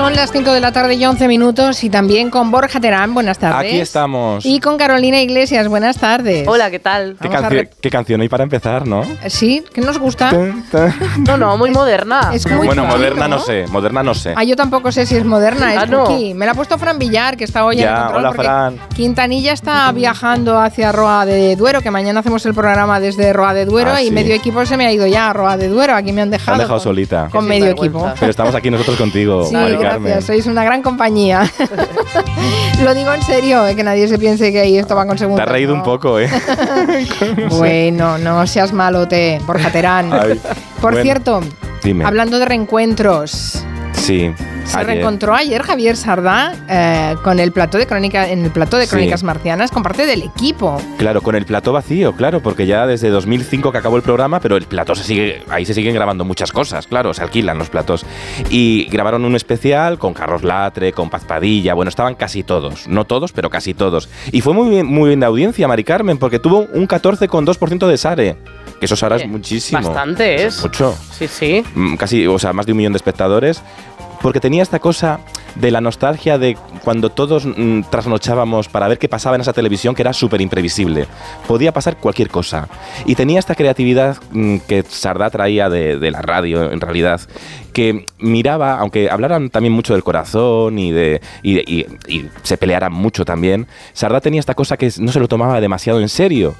Son las 5 de la tarde y 11 minutos y también con Borja Terán, buenas tardes. Aquí estamos. Y con Carolina Iglesias, buenas tardes. Hola, ¿qué tal? ¿Qué, cancio- canción hay para empezar, no? Sí, que nos gusta. No, no, muy moderna. Es muy bueno, moderna no sé, moderna no sé. Ah, yo tampoco sé si es moderna, es Ah, no. Me la ha puesto Fran Villar, que está hoy en el Ya, control, hola, porque Fran. Quintanilla está viajando hacia Roa de Duero, que mañana hacemos el programa desde Roa de Duero Ah, y sí. medio equipo se me ha ido ya a Roa de Duero. Aquí me han dejado. han dejado con- solita. Con medio equipo. Pero estamos aquí nosotros contigo, Sí, Gracias, sois una gran compañía. Lo digo en serio, eh, que nadie se piense que ahí esto va con Te segunda. has reído un poco, ¿eh? Bueno, no seas malote, Borja Terán. Ay, Por bueno, cierto, Dime. hablando de reencuentros, Sí. Se ayer. reencontró ayer Javier Sardá eh, con el plató de crónica, en el plató de Sí. Crónicas Marcianas con parte del equipo. Claro, con el plató vacío, claro, porque ya desde 2005 que acabó el programa, pero el plató se sigue, ahí se siguen grabando muchas cosas, claro, se alquilan los platos. Y grabaron un especial con Carlos Latre, con Paz Padilla, bueno, estaban casi todos, no todos, pero casi todos. Y fue muy bien, muy bien de audiencia, Mari Carmen, porque tuvo un 14,2% de Sare, que eso Sara es muchísimo. Bastante es. Mucho. Sí, sí. Mm, casi, o sea, más de un millón de espectadores, porque tenía esta cosa de la nostalgia de cuando todos mm, trasnochábamos para ver qué pasaba en esa televisión que era súper imprevisible. Podía pasar cualquier cosa. Y tenía esta creatividad mm, que Sardá traía de, la radio, en realidad, que miraba, aunque hablaran también mucho del corazón y, de- y- y se pelearan mucho también, Sardá tenía esta cosa que no se lo tomaba demasiado en serio.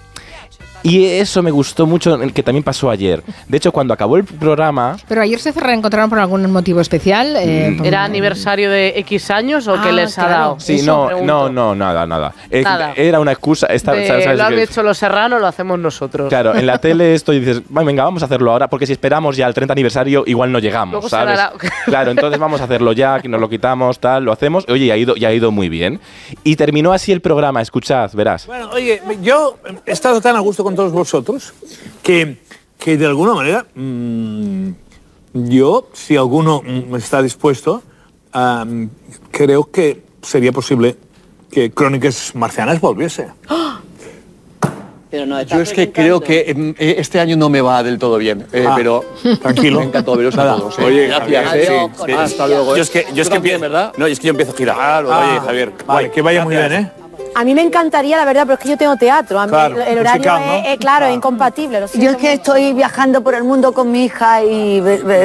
Y eso me gustó mucho, que también pasó ayer. De hecho, cuando acabó el programa, Pero ayer se reencontraron por algún motivo especial. eh, Mm, ¿Era aniversario de X años o Ah, qué les ha claro. dado? Sí, no, pregunto. no, no, nada, nada. Eh, Nada. Era una excusa. esta- De, ¿sabes- sabes lo han qué? hecho los serranos, lo hacemos nosotros. Claro, en la tele esto y dices, "Va, venga, vamos a hacerlo ahora, porque si esperamos ya al 30 aniversario, igual no llegamos, Luego ¿sabes? dará- Claro, entonces vamos a hacerlo ya, que nos lo quitamos, tal, lo hacemos. Oye, y ha ido, y ha ido muy bien. Y terminó así el programa, escuchad, verás. Bueno, oye, yo he estado tan a gusto con todos vosotros que, que de alguna manera mm, yo, si alguno mm, está dispuesto, am, creo que sería posible que Crónicas Marcianas volviese. Pero no, Yo es que creo que em, eh, este año no me va del todo bien, eh, Ah, pero tranquilo. me encantó veros a todos. eh. Oye, gracias. Javier, eh. sí, Sí, sí. Hasta luego. Yo eh. es que, yo es que también, empiezo, ¿verdad? No, es que yo empiezo a girar. Ah, Oye, Javier. Vale, guay, que vaya muy gracias. bien, ¿eh? A mí me encantaría, la verdad, pero es que yo tengo teatro. A mí Claro, el, el horario musical, ¿no? es, es, claro, es incompatible. lo Yo es que mucho. estoy viajando por el mundo con mi hija y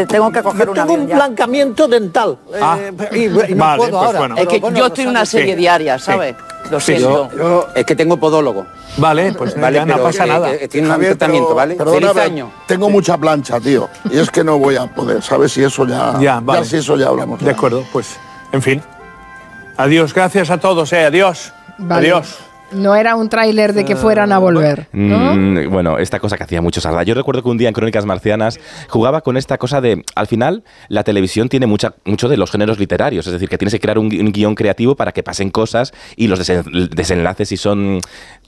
tengo que coger un Tengo avión un ya. blancamiento dental eh, Ah. y, y no Vale, puedo pues ahora. bueno. Es que yo estoy en una sí. serie diaria, Sí. ¿sabes? Lo Sí, siento. Yo, es que tengo podólogo. Vale, pues Vale, ya no pasa eh, nada. eh, tiene un Javier, tratamiento, pero- ¿vale? perdóname, Feliz año. Tengo mucha plancha, tío. Y es que no voy a poder, ¿sabes? Si eso ya. Ya, vale. si eso ya hablamos. De ya. acuerdo, pues, en fin. Adiós, gracias a todos, eh, adiós. Vale. Adiós. No era un tráiler de que fueran a volver, ¿no? Mm, bueno, esta cosa que hacía mucho Sardá. Yo recuerdo que un día en Crónicas Marcianas jugaba con esta cosa de, al final, la televisión tiene mucha, mucho de los géneros literarios, es decir, que tienes que crear un, gui- un guion creativo para que pasen cosas y los desen- desenlaces, si son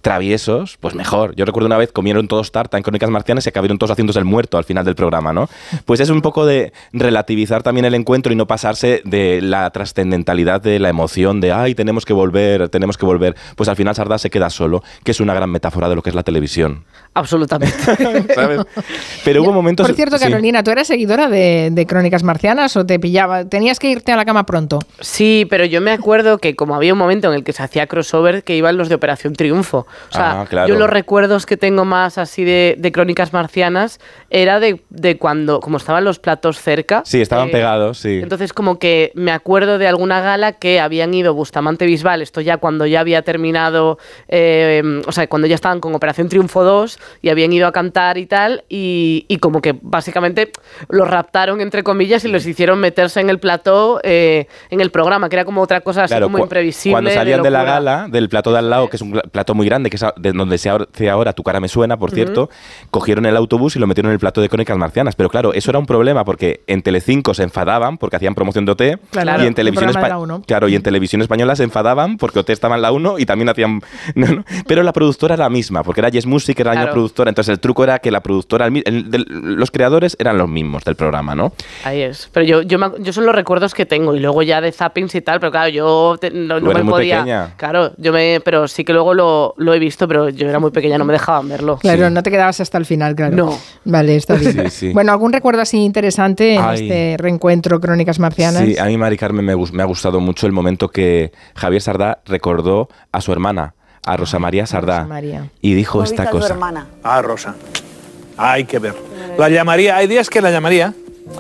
traviesos, pues mejor. Yo recuerdo una vez comieron todos tarta en Crónicas Marcianas y acabaron todos haciéndose el muerto al final del programa, ¿no? Pues es un poco de relativizar también el encuentro y no pasarse de la trascendentalidad de la emoción de, ay, tenemos que volver, tenemos que volver. Pues al final Sardá se queda solo, que es una gran metáfora de lo que es la televisión. Absolutamente. ¿sabes? Pero hubo momentos... Por cierto, sí. Carolina, ¿tú eras seguidora de, de Crónicas Marcianas o te pillaba? ¿Tenías que irte a la cama pronto? Sí, pero yo me acuerdo que como había un momento en el que se hacía crossover que iban los de Operación Triunfo. O sea, Ah, claro. yo los recuerdos que tengo más así de, de crónicas marcianas era de, de cuando, como estaban los platos cerca. Sí, estaban eh, pegados, sí. Entonces, como que me acuerdo de alguna gala que habían ido Bustamante Bisbal, esto ya cuando ya había terminado, eh, o sea, cuando ya estaban con Operación Triunfo 2 y habían ido a cantar y tal, y, y como que básicamente los raptaron, entre comillas, y les hicieron meterse en el plató, eh, en el programa, que era como otra cosa así como imprevisible. Cuando salían de, la locura. gala, del plató de al lado, que es un plató muy grande, que es de donde se hace ahora Tu cara me suena, por cierto, cogieron el autobús y lo metieron en el plató de Crónicas Marcianas. Pero claro, eso era un problema porque en Telecinco se enfadaban porque hacían promoción de OT Claro, y en el televisión programa de espa- la Uno. Claro, y en televisión española se enfadaban porque OT estaba en la 1 y también hacían no, no. pero la productora era la misma, porque era Yes Music, era la misma productora, entonces el truco era que la productora el el- los creadores eran los mismos del programa, ¿no? Ahí es. Pero yo, yo, me yo son los recuerdos que tengo y luego ya de zappings y tal, pero claro, yo te- no, me podía. pequeña. Claro, yo me. Pero sí que luego lo, lo he visto, pero yo era muy pequeña, no me dejaban verlo. Claro, no te quedabas hasta el final, claro. No. Vale, está bien. Sí, sí. Bueno, ¿algún recuerdo así interesante en Ay. este reencuentro Crónicas Marcianas? Sí, a mí, Mari Carmen, me, ha gustado mucho el momento que Javier Sardá recordó a su hermana, a Rosa María Sardá, Rosa María. y dijo ¿Cómo viste esta a cosa. hermana? Ah, Rosa. Hay que ver. La llamaría, hay días que la llamaría,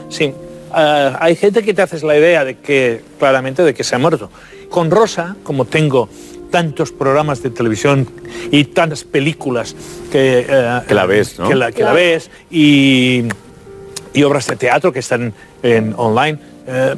sí. Eh, hay gente que te haces la idea de que, claramente, de que se ha muerto. Con Rosa, como tengo tantos programas de televisión y tantas películas que, eh, Que la ves, ¿no? que la, que la ves y, y obras de teatro que están en online, eh,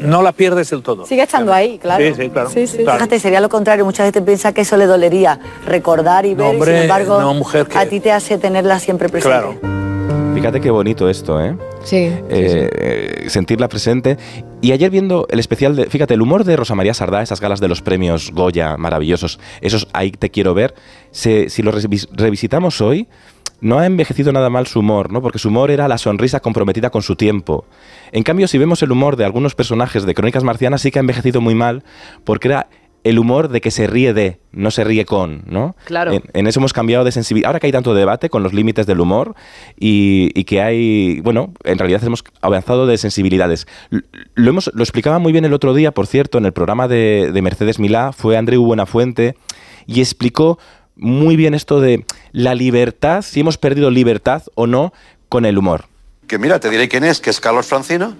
no la pierdes del todo. Sigue estando ahí, claro. Sí, sí, claro. Sí, sí. Claro. Fíjate, sería lo contrario. Mucha gente piensa que eso le dolería recordar y No, ver, y sin embargo, no, mujer, que- a ti te hace tenerla siempre presente. Claro. Fíjate qué bonito esto, ¿eh? Sí. sí, Eh, eh, sentirla presente. Y ayer viendo el especial de, fíjate, el humor de Rosa María Sardá, esas galas de los premios Goya maravillosos, esos ahí te quiero ver, se- si lo revis- revisitamos hoy, no ha envejecido nada mal su humor, ¿no? Porque su humor era la sonrisa comprometida con su tiempo. En cambio, si vemos el humor de algunos personajes de Crónicas Marcianas, sí que ha envejecido muy mal, porque era el humor de que se ríe de, no se ríe con, ¿no? Claro. En, en eso hemos cambiado de sensibilidad. Ahora que hay tanto debate con los límites del humor y, y que hay, bueno, en realidad hemos avanzado de sensibilidades. Lo, hemos, lo explicaba muy bien el otro día, por cierto, en el programa de, de Mercedes Milá, fue Andreu Buenafuente y explicó muy bien esto de la libertad, si hemos perdido libertad o no con el humor. Que mira, te diré quién es, que es Carlos Francino,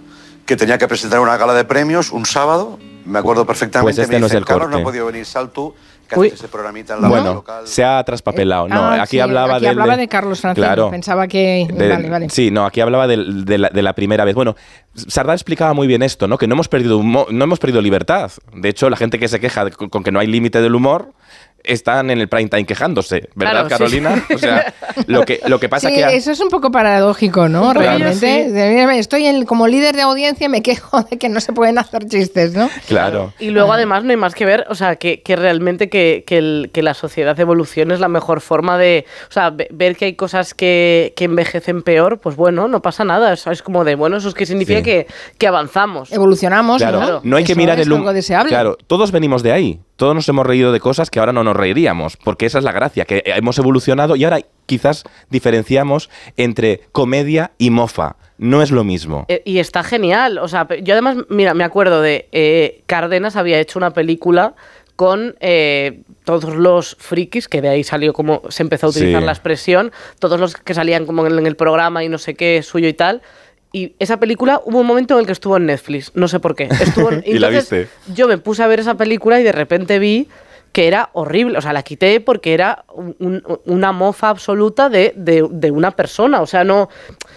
que tenía que presentar una gala de premios un sábado, me acuerdo perfectamente, Pues este me no es el Carlos, no corte". ha podido venir, sal tú, que Uy. ese programita en la Bueno, local. se ha traspapelado. No, Ah, aquí sí, hablaba aquí del hablaba de Carlos Francino, Claro. pensaba que... De- vale, vale. Sí, no, aquí hablaba de, la, de la primera vez. Bueno, Sardá explicaba muy bien esto, ¿no? Que no hemos perdido humo- no hemos perdido libertad. De hecho, la gente que se queja de- con, con que no hay límite del humor están en el prime time quejándose, ¿verdad, Claro, sí. Carolina? O sea, lo que, lo que pasa Sí, que... ha- eso es un poco paradójico, ¿no? Realmente. Estoy en- como líder de audiencia y me quejo de que no se pueden hacer chistes, ¿no? Claro. Y luego además no hay más que ver, o sea, que, que realmente que, que el- que la sociedad evolucione es la mejor forma de, o sea, ve- ver que hay cosas que, que envejecen peor, pues bueno, no pasa nada, eso es como de, bueno, eso es que significa Sí. que, que avanzamos. Evolucionamos, Claro, ¿no? no hay que mirar el algo deseable. Claro, todos venimos de ahí. Todos nos hemos reído de cosas que ahora no nos reiríamos, porque esa es la gracia, que hemos evolucionado y ahora quizás diferenciamos entre comedia y mofa. No es lo mismo. Eh, y está genial. O sea, yo además, mira, me acuerdo de eh, Cárdenas había hecho una película con eh, todos los frikis, que de ahí salió como se empezó a utilizar Sí. la expresión, todos los que salían como en el programa y no sé qué suyo y tal. Y esa película hubo un momento en el que estuvo en Netflix, no sé por qué. Estuvo en- ¿Y la viste? Yo me puse a ver esa película y de repente vi que era horrible, o sea, la quité porque era un- un- una mofa absoluta de, de- de una persona, o sea, no,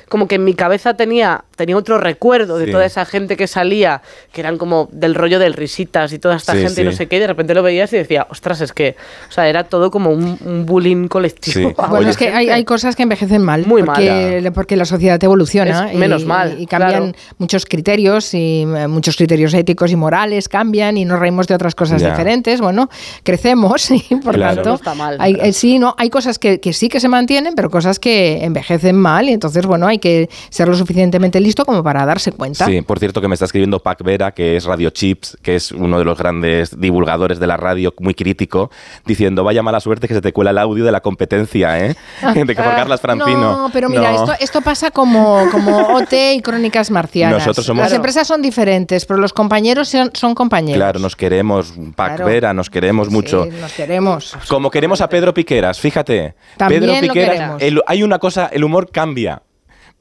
como que en mi cabeza tenía, tenía otro recuerdo de Sí. toda esa gente que salía, que eran como del rollo del risitas y toda esta Sí, gente y no sí. sé qué, y de repente lo veías y decía, ostras, es que, o sea, era todo como un, un bullying colectivo. Sí. a Bueno, Oye, es que hay, hay cosas que envejecen mal. Muy mal. porque, porque la sociedad evoluciona. Es menos y, mal, Y cambian claro. muchos criterios y eh, muchos criterios éticos y morales cambian y nos reímos de otras cosas Ya. diferentes. Bueno, crecemos y por Claro. tanto. No está mal. Hay, eh, sí, no, hay cosas que, que sí que se mantienen, pero cosas que envejecen mal y entonces, bueno, hay que ser lo suficientemente listo como para darse cuenta. Sí, por cierto que me está escribiendo Pac Vera, que es Radio Chips, que es uno de los grandes divulgadores de la radio, muy crítico, diciendo, vaya mala suerte que se te cuela el audio de la competencia, ¿eh? De que por Carlas Francino. No, pero mira, No. Esto, esto pasa como, como OT y Crónicas Marcianas. Nosotros somos- Las Claro. empresas son diferentes, pero los compañeros son, son compañeros. Claro, nos queremos, Pac Claro. Vera, nos queremos mucho. Sí, nos queremos. Como queremos a Pedro Piqueras, fíjate. También Pedro Piqueras, queremos. el- hay una cosa, el humor cambia.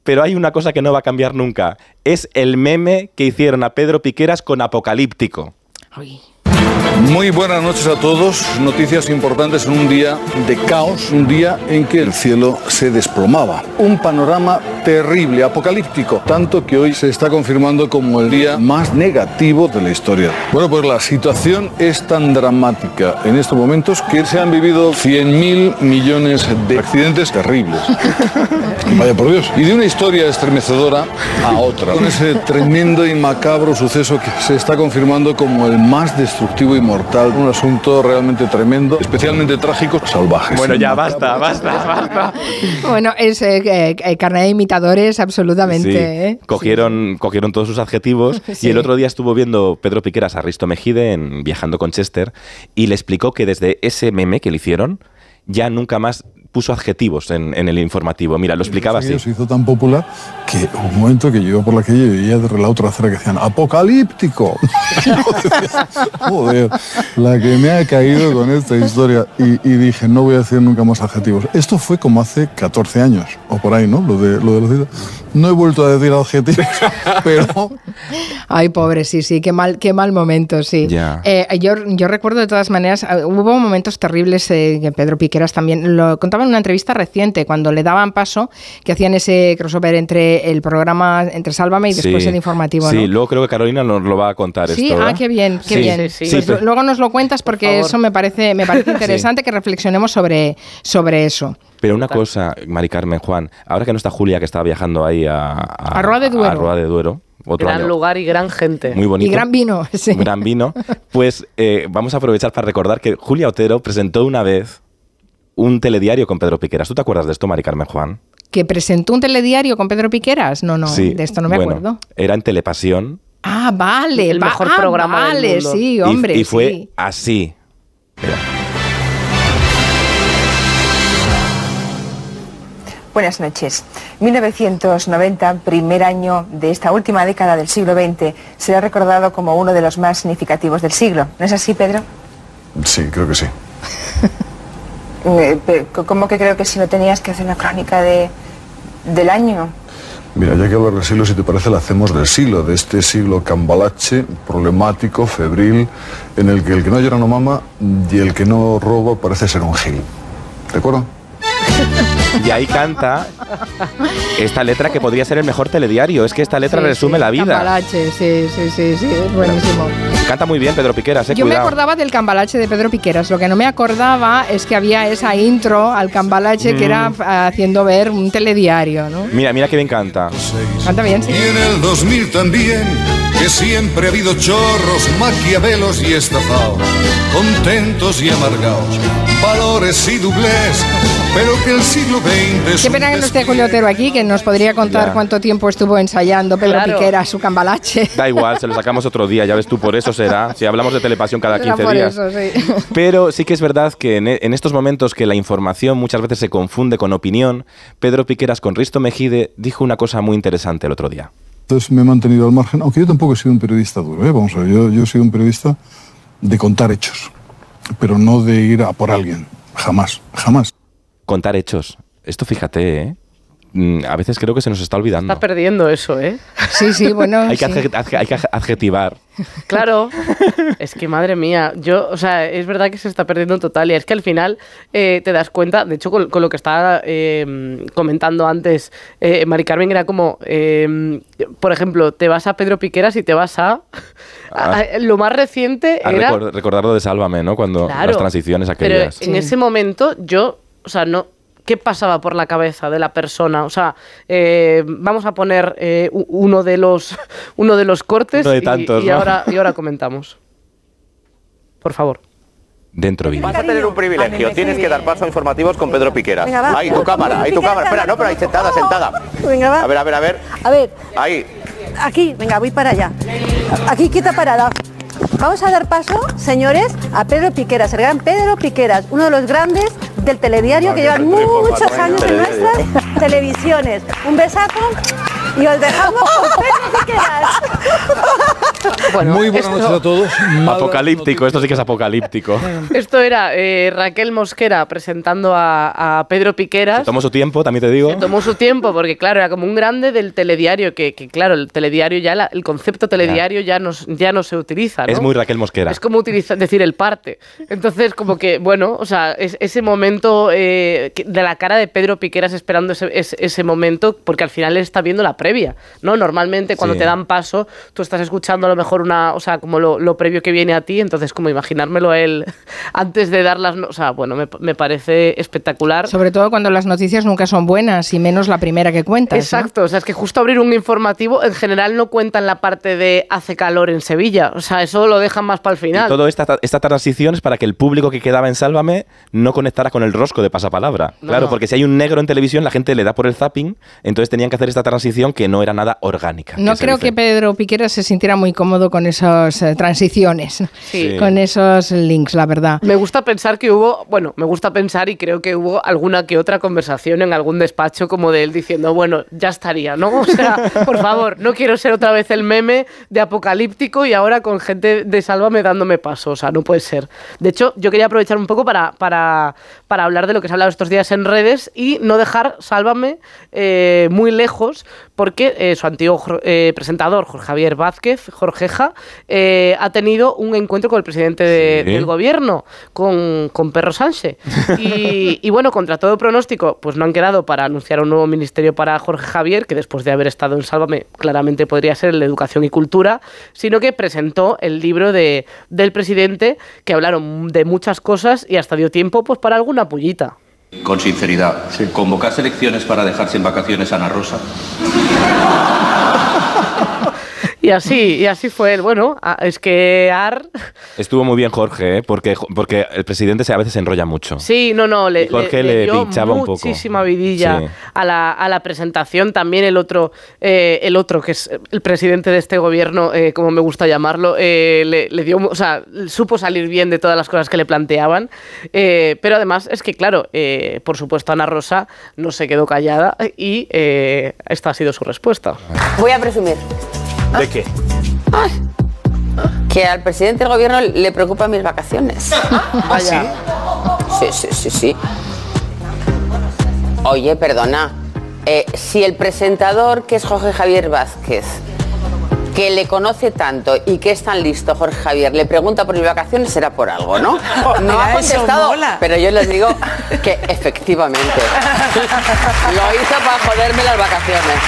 Pero hay una cosa que no va a cambiar nunca. Es el meme que hicieron a Pedro Piqueras con Apocalíptico. Muy buenas noches a todos. Noticias importantes en un día de caos, un día en que el cielo se desplomaba. Un panorama terrible, apocalíptico, tanto que hoy se está confirmando como el día más negativo de la historia. Bueno, pues la situación es tan dramática en estos momentos que se han vivido 100.000 millones de accidentes terribles. Vaya por Dios. Y de una historia estremecedora a otra. Con ese tremendo y macabro suceso que se está confirmando como el más destructivo y mortal, un asunto realmente tremendo, especialmente trágico, salvaje. Bueno, ya basta, basta, basta. Bueno, es eh, eh, eh, carnet de imitadores absolutamente. Sí. ¿eh? Cogieron, cogieron todos sus adjetivos Sí. y el otro día estuvo viendo Pedro Piqueras a Risto Mejide en Viajando con Chester y le explicó que desde ese meme que le hicieron ya nunca más puso adjetivos en, en el informativo. Mira, lo explicaba así. Se hizo tan popular que hubo un momento que yo iba por la calle y veía de la otra acera que decían ¡Apocalíptico! Joder, la que me ha caído con esta historia. Y, y dije, no voy a decir nunca más adjetivos. Esto fue como hace 14 años, o por ahí, ¿no? Lo de, lo de los. No he vuelto a decir adjetivos, pero Ay, pobre, sí, sí, qué mal, qué mal momento, sí. Ya. Eh, yo, yo recuerdo de todas maneras, eh, hubo momentos terribles eh, que Pedro Piqueras también lo contaba en una entrevista reciente, cuando le daban paso, que hacían ese crossover entre el programa, entre Sálvame y después Sí. el informativo, Sí, ¿no? luego creo que Carolina nos lo va a contar Sí, esto. ah, ¿verdad? qué bien, qué Sí, bien. sí, Pues pero- luego nos lo cuentas porque eso me parece, me parece interesante que reflexionemos sobre, sobre eso. Pero una cosa, Mari Carmen, Juan, ahora que no está Julia, que estaba viajando ahí a, A Roa de Duero. a Roa de Duero, otro Gran año lugar y gran gente. muy bonito. Y gran vino, sí. gran vino. Pues eh, vamos a aprovechar para recordar que Julia Otero presentó una vez un telediario con Pedro Piqueras. ¿Tú te acuerdas de esto, Mari Carmen Juan? Que presentó un telediario con Pedro Piqueras. No, no, sí. de esto no me Bueno, acuerdo. Era en Telepasión. Ah, vale. El mejor ah, programa del Vale, mundo. sí, Y- hombre. y, fue sí. así. Buenas noches. 1990, primer año de esta última década del siglo XX, será recordado como uno de los más significativos del siglo. ¿No es así, Pedro? sí, creo que sí. Eh, ¿Cómo que creo que si no tenías que hacer una crónica de, del año? Mira, ya que hablar del siglo, si te parece, la hacemos del siglo, de este siglo cambalache, problemático, febril, en el que el que no llora no mama y el que no roba parece ser un gil. ¿De acuerdo? Y ahí canta esta letra que podría ser el mejor telediario. Es que esta letra Sí, resume sí, la vida. Cambalache, sí, sí, sí, sí, es buenísimo. Canta muy bien Pedro Piqueras, eh, Yo me cuidado. acordaba del cambalache de Pedro Piqueras. Lo que no me acordaba es que había esa intro al cambalache que era Mm. haciendo ver un telediario, ¿no? Mira, mira qué bien canta. Canta bien, sí. Y en el 2000 también, que siempre ha habido chorros, maquiavelos y estafados, contentos y amargados, valores y doblez, pero que el siglo XX es Qué pena que no esté Julio Otero aquí, que nos podría contar Ya. cuánto tiempo estuvo ensayando Pedro Claro. Piqueras su cambalache. Da igual, se lo sacamos otro día, ya ves tú, por eso será. Si hablamos de telepasión cada Era 15 por días. eso, sí. Pero sí que es verdad que en, en estos momentos que la información muchas veces se confunde con opinión, Pedro Piqueras con Risto Mejide dijo una cosa muy interesante el otro día. Entonces me he mantenido al margen, aunque yo tampoco he sido un periodista duro, ¿eh? vamos a ver, yo, yo he sido un periodista de contar hechos, pero no de ir a por alguien, jamás, jamás. Contar hechos. Esto fíjate, ¿eh? Mm, A veces creo que se nos está olvidando. Está perdiendo eso, ¿eh? Sí, sí, bueno. Hay que, sí. adje- adje- hay que adje- adjetivar. Claro, es que madre mía, yo, o sea, es verdad que se está perdiendo total y es que al final eh, te das cuenta, de hecho con, con lo que estaba eh, comentando antes eh, Mari Carmen era como, eh, por ejemplo, te vas a Pedro Piqueras y te vas a, a- a- lo más reciente A era, recor- recordarlo de Sálvame, ¿no? Cuando Claro, las transiciones pero aquellas. en ese momento yo, o sea, no, ¿qué pasaba por la cabeza de la persona? O sea, eh, vamos a poner eh, uno de los uno de los cortes de y- tantos, y, ¿no? ahora y ahora comentamos. Por favor. Dentro vídeo. Vas a tener un privilegio. Tienes que dar paso a informativos con Pedro Piqueras. Venga, va. Ahí, tu cámara, ahí tu cámara. Espera, no, pero ahí sentada, sentada. Venga, va. A ver, a ver, a ver. A ver, Ahí. aquí, venga, voy para allá. Aquí, quieta parada. Vamos a dar paso, señores, a Pedro Piqueras, el gran Pedro Piqueras, uno de los grandes del telediario que llevan muchos años en nuestras televisiones. Un besazo y os dejamos con Piqueras. Muy buenas noches a todos. Apocalíptico, esto sí que es apocalíptico. Esto era eh, Raquel Mosquera presentando a, a Pedro Piqueras. Tomó su tiempo, también te digo. Se tomó su tiempo porque, claro, era como un grande del telediario, que, que, claro, el telediario ya, la- el concepto telediario ya, no, ya no se utiliza, ¿no? Es muy Raquel Mosquera. Es como utilizar, decir el parte. Entonces, como que, bueno, o sea, es, ese momento eh, de la cara de Pedro Piqueras esperando ese, ese, ese momento, porque al final él está viendo la previa, ¿no? Normalmente cuando Sí. te dan paso, tú estás escuchando a lo mejor una, o sea, como lo, lo previo que viene a ti, entonces como imaginármelo a él antes de dar las, no- o sea, bueno, me, me parece espectacular. Sobre todo cuando las noticias nunca son buenas y menos la primera que cuentas. ¿no? Exacto, o sea, es que justo abrir un informativo en general no cuentan la parte de hace calor en Sevilla, o sea, eso lo dejan más para el Y final. toda esta, esta transición es para que el público que quedaba en Sálvame no conectara con el rosco de pasapalabra. No, claro, no. porque si hay un negro en televisión, la gente le da por el zapping, entonces tenían que hacer esta transición que no era nada orgánica. No creo que Pedro Piquera se sintiera muy cómodo con esas eh, transiciones, Sí. con esos links, la verdad. Me gusta pensar que hubo, bueno, me gusta pensar y creo que hubo alguna que otra conversación en algún despacho como de él diciendo, bueno, ya estaría, ¿no? O sea, por favor, no quiero ser otra vez el meme de apocalíptico y ahora con gente de Sálvame dándome paso, o sea, no puede ser. De hecho, yo quería aprovechar un poco para, para, para hablar de lo que se ha hablado estos días en redes y no dejar Sálvame eh, muy lejos porque eh, su antiguo eh, presentador, Jorge Javier Vázquez, Jorgeja, eh, ha tenido un encuentro con el presidente de- Sí. del gobierno, con, con Perro Sánchez. Y, y bueno, contra todo pronóstico, pues no han quedado para anunciar un nuevo ministerio para Jorge Javier, que después de haber estado en Sálvame claramente podría ser el de Educación y Cultura, sino que presentó el libro de, del presidente, que hablaron de muchas cosas y hasta dio tiempo pues para alguna pullita. Con sinceridad, convocar elecciones para dejar sin vacaciones a Ana Rosa. Y así, y así fue él. Bueno, es que AR... Estuvo muy bien Jorge, ¿eh? porque, porque el presidente se, a veces se enrolla mucho. Sí, no, no, le, Jorge le- le le dio pinchaba un poco. muchísima vidilla Sí. a, la, a la presentación. También el otro, eh, el otro que es el presidente de este gobierno, eh, como me gusta llamarlo, eh, le, le dio, o sea, supo salir bien de todas las cosas que le planteaban. Eh, pero además es que, claro, eh, por supuesto Ana Rosa no se quedó callada y eh, esta ha sido su respuesta. Voy a presumir ¿De qué? que al presidente del gobierno le preocupan mis vacaciones. Vaya. Sí, sí, sí, sí. Oye, perdona. eh, si el presentador, que es Jorge Javier Vázquez, que le conoce tanto y que es tan listo, Jorge Javier, le pregunta por mis vacaciones, será por algo, ¿no? No Mira, ha contestado, pero yo les digo que efectivamente lo hizo para joderme las vacaciones.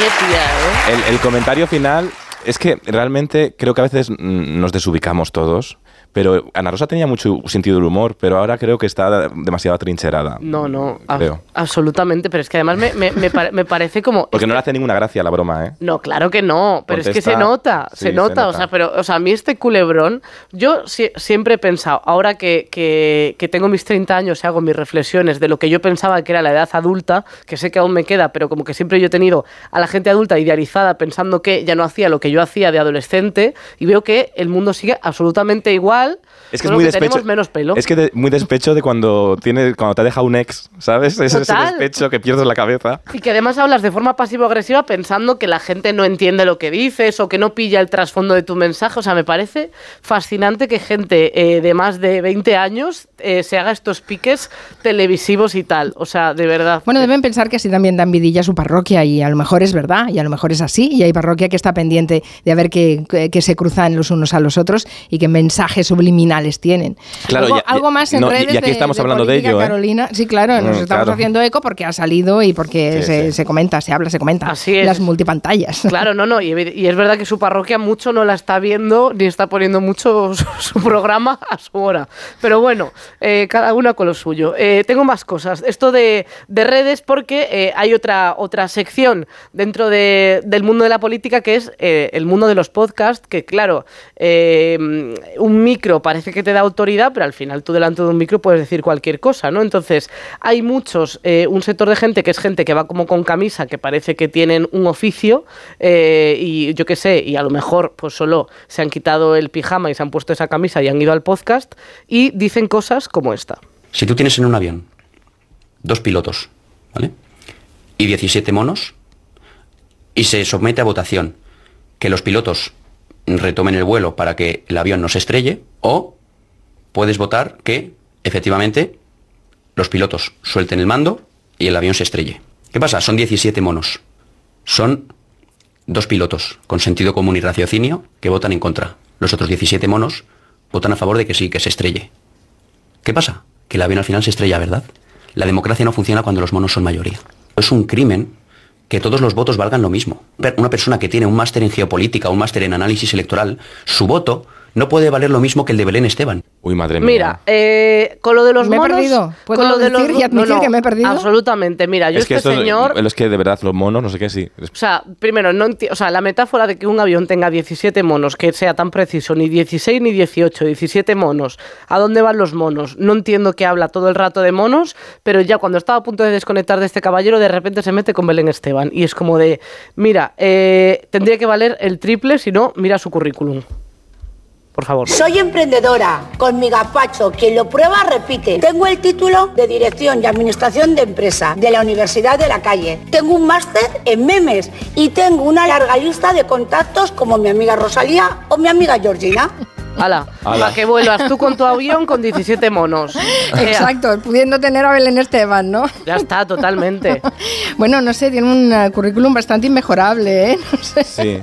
Qué ¿eh? El, comentario final es que realmente creo que a veces nos desubicamos todos. Pero Ana Rosa tenía mucho sentido del humor, pero ahora creo que está demasiado atrincherada. No, no, Creo. absolutamente. Pero es que además me, me- me pare- me parece como... Porque no le hace ninguna gracia la broma, ¿eh? No, claro que no, pero es que se nota, sí, se se nota, o sea, pero, o sea, a mí este culebrón, yo si- siempre he pensado, ahora que, que- que tengo mis 30 años y hago mis reflexiones de lo que yo pensaba que era la edad adulta, que sé que aún me queda, pero como que siempre yo he tenido a la gente adulta idealizada pensando que ya no hacía lo que yo hacía de adolescente, y veo que el mundo sigue absolutamente igual, Es que es muy que tenemos despecho. menos pelo. Es que de- muy despecho de cuando tiene, cuando te deja un ex, ¿sabes? Es ese despecho que pierdes la cabeza. Y que además hablas de forma pasivo-agresiva pensando que la gente no entiende lo que dices o que no pilla el trasfondo de tu mensaje. O sea, me parece fascinante que gente eh, de más de 20 años eh, se haga estos piques televisivos y tal. O sea, de verdad. Bueno, deben pensar que así también dan vidilla a su parroquia y a lo mejor es verdad y a lo mejor es así y hay parroquia que está pendiente de ver qué que, que se cruzan los unos a los otros y qué mensajes subliminales tienen. Claro, algo, ya- ya- algo más en no, y- redes y aquí estamos hablando de política, ello, ¿eh? Carolina. Sí, claro, nos Mm, estamos claro. haciendo eco porque ha salido y porque Sí, se, sí. se comenta, se habla, se comenta. Así es. Las multipantallas. Claro, no, no. Y, es verdad que su parroquia mucho no la está viendo ni está poniendo mucho su, su programa a su hora. Pero bueno, eh, cada una con lo suyo. Eh, tengo más cosas. Esto de, de redes porque eh, hay otra, otra sección dentro de- del mundo de la política que es eh, el mundo de los podcasts, que claro, eh, un micro parece que te da autoridad, pero al final tú delante de un micro puedes decir cualquier cosa, ¿no? Entonces, hay muchos, eh, un sector de gente que es gente que va como con camisa, que parece que tienen un oficio, eh, y yo qué sé, y a lo mejor pues solo se han quitado el pijama y se han puesto esa camisa y han ido al podcast, y dicen cosas como esta. Si tú tienes en un avión dos pilotos, ¿vale? Y 17 monos, y se somete a votación que los pilotos retomen el vuelo para que el avión no se estrelle, o puedes votar que efectivamente los pilotos suelten el mando y el avión se estrelle. ¿Qué pasa? Son 17 monos. Son dos pilotos con sentido común y raciocinio que votan en contra. Los otros 17 monos votan a favor de que sí, que se estrelle. ¿Qué pasa? Que el avión al final se estrella, ¿verdad? La democracia no funciona cuando los monos son mayoría. Es un crimen que todos los votos valgan lo mismo. Una persona que tiene un máster en geopolítica, un máster en análisis electoral, su voto no puede valer lo mismo que el de Belén Esteban. Uy, madre mía. Mira, eh, con lo de los Me he monos... perdido. ¿Puedo con lo de decir y admitir que me he perdido? Absolutamente. Mira, yo es que este señor... es que de verdad los monos, no sé qué, sí. O sea, primero, no o sea, la metáfora de que un avión tenga 17 monos, que sea tan preciso, ni 16 ni 18, 17 monos. ¿A dónde van los monos? No entiendo que habla todo el rato de monos, pero ya cuando estaba a punto de desconectar de este caballero, de repente se mete con Belén Esteban. Y es como de, mira, eh, tendría que valer el triple, si no, mira su currículum. Por favor. Soy emprendedora, con mi gazpacho. Quien lo prueba repite. Tengo el título de Dirección y Administración de Empresa de la Universidad de la Calle. Tengo un máster en memes y tengo una larga lista de contactos como mi amiga Rosalía o mi amiga Georgina. Hala, Hala. para que vuelvas tú con tu avión con 17 monos. Exacto, pudiendo tener a Belén Esteban, ¿no? Ya está, totalmente. Bueno, no sé, tiene un eh, currículum bastante inmejorable, ¿eh? No sé. Sí.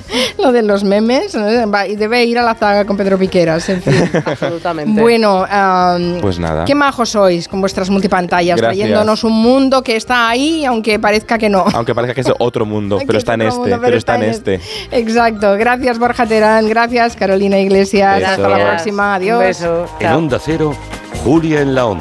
Lo de los memes, va, y debe ir a la zaga con Pedro Piqueras, en fin. Absolutamente. Bueno, am, Pues nada. qué majos sois con vuestras multipantallas, Gracias. trayéndonos un mundo que está ahí, aunque parezca que no. Aunque parezca que es otro mundo, Que pero es está en este, mundo, pero está en este. Exacto. Gracias, Borja Terán. Gracias, Carolina Iglesias. Beso. Hasta la próxima. Adiós. Un beso. En Onda Cero, Julia en la Onda.